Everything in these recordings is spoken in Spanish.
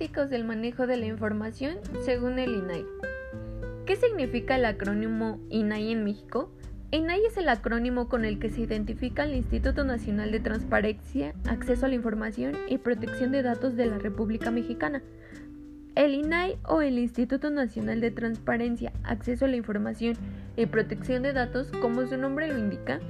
del manejo de la información según el INAI. ¿Qué significa el acrónimo INAI en México? INAI es el acrónimo con el que se identifica el Instituto Nacional de Transparencia, Acceso a la Información y Protección de Datos de la República Mexicana. El INAI o el Instituto Nacional de Transparencia, Acceso a la Información y Protección de Datos, como su nombre lo indica,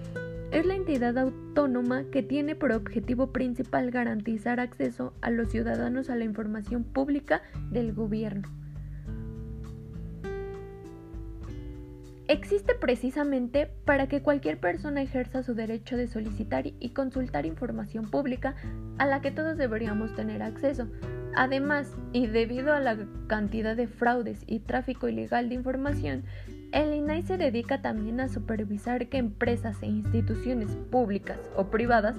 es la entidad autónoma que tiene por objetivo principal garantizar acceso a los ciudadanos a la información pública del gobierno. Existe precisamente para que cualquier persona ejerza su derecho de solicitar y consultar información pública a la que todos deberíamos tener acceso. Además, y debido a la cantidad de fraudes y tráfico ilegal de información, el INAI se dedica también a supervisar que empresas e instituciones públicas o privadas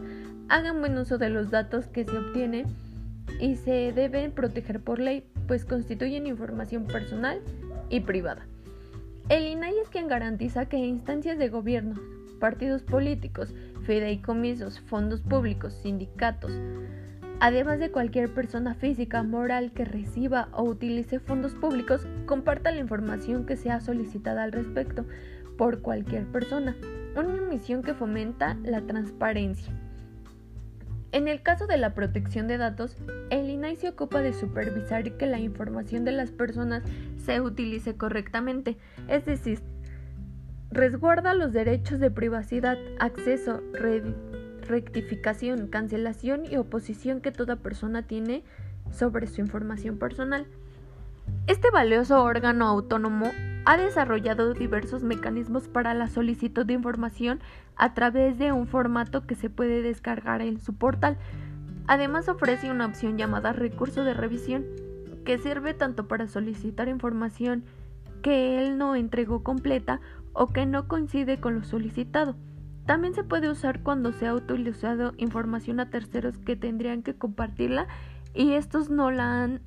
hagan buen uso de los datos que se obtienen y se deben proteger por ley, pues constituyen información personal y privada. El INAI es quien garantiza que instancias de gobierno, partidos políticos, fideicomisos, fondos públicos, sindicatos, además de cualquier persona física, moral que reciba o utilice fondos públicos, comparta la información que sea solicitada al respecto por cualquier persona, una misión que fomenta la transparencia. En el caso de la protección de datos, el INAI se ocupa de supervisar que la información de las personas se utilice correctamente, es decir, resguarda los derechos de privacidad, acceso, rectificación, cancelación y oposición que toda persona tiene sobre su información personal. Este valioso órgano autónomo ha desarrollado diversos mecanismos para la solicitud de información a través de un formato que se puede descargar en su portal. Además ofrece una opción llamada recurso de revisión que sirve tanto para solicitar información que él no entregó completa o que no coincide con lo solicitado. También se puede usar cuando se ha utilizado información a terceros que tendrían que compartirla y estos no la han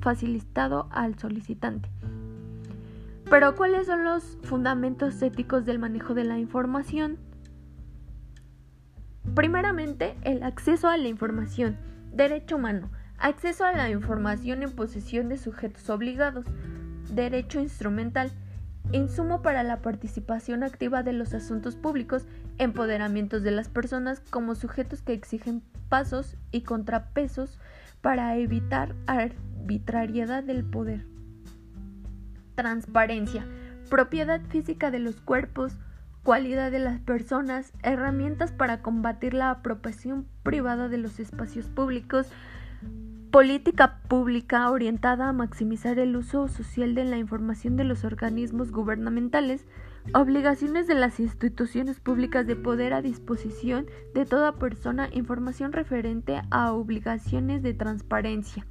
facilitado al solicitante. Pero ¿cuáles son los fundamentos éticos del manejo de la información? Primeramente, el acceso a la información. Derecho humano. Acceso a la información en posesión de sujetos obligados. Derecho instrumental insumo para la participación activa de los asuntos públicos, empoderamientos de las personas como sujetos que exigen pasos y contrapesos para evitar arbitrariedad del poder. Transparencia, propiedad física de los cuerpos, cualidad de las personas, herramientas para combatir la apropiación privada de los espacios públicos, Política pública orientada a maximizar el uso social de la información de los organismos gubernamentales, obligaciones de las instituciones públicas de poder a disposición de toda persona, información referente a obligaciones de transparencia.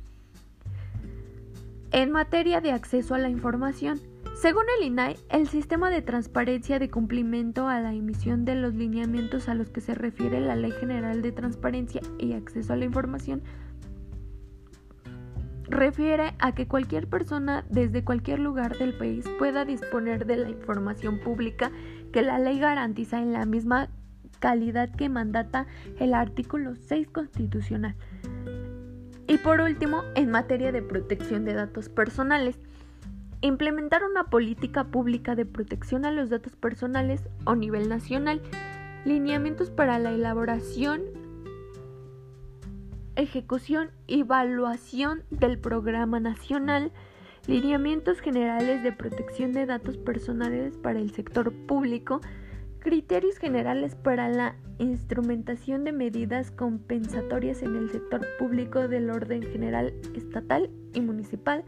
En materia de acceso a la información, según el INAI, el sistema de transparencia de cumplimiento a la emisión de los lineamientos a los que se refiere la Ley General de Transparencia y Acceso a la Información refiere a que cualquier persona desde cualquier lugar del país pueda disponer de la información pública que la ley garantiza en la misma calidad que mandata el artículo 6 constitucional. Y por último, en materia de protección de datos personales, implementar una política pública de protección a los datos personales a nivel nacional, lineamientos para la elaboración, ejecución y evaluación del Programa Nacional, lineamientos generales de protección de datos personales para el sector público, criterios generales para la instrumentación de medidas compensatorias en el sector público del orden general estatal y municipal,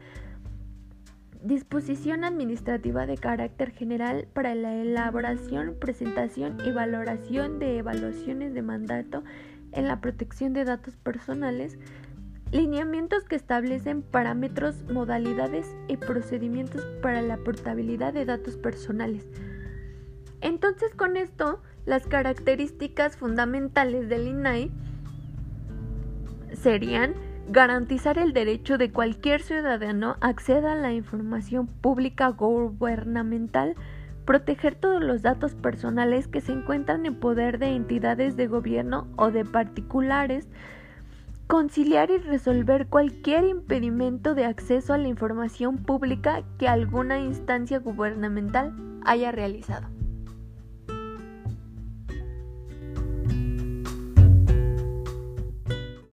disposición administrativa de carácter general para la elaboración, presentación y valoración de evaluaciones de mandato en la protección de datos personales, lineamientos que establecen parámetros, modalidades y procedimientos para la portabilidad de datos personales. Entonces con esto, las características fundamentales del INAI serían garantizar el derecho de cualquier ciudadano a acceder a la información pública gubernamental, proteger todos los datos personales que se encuentran en poder de entidades de gobierno o de particulares, conciliar y resolver cualquier impedimento de acceso a la información pública que alguna instancia gubernamental haya realizado.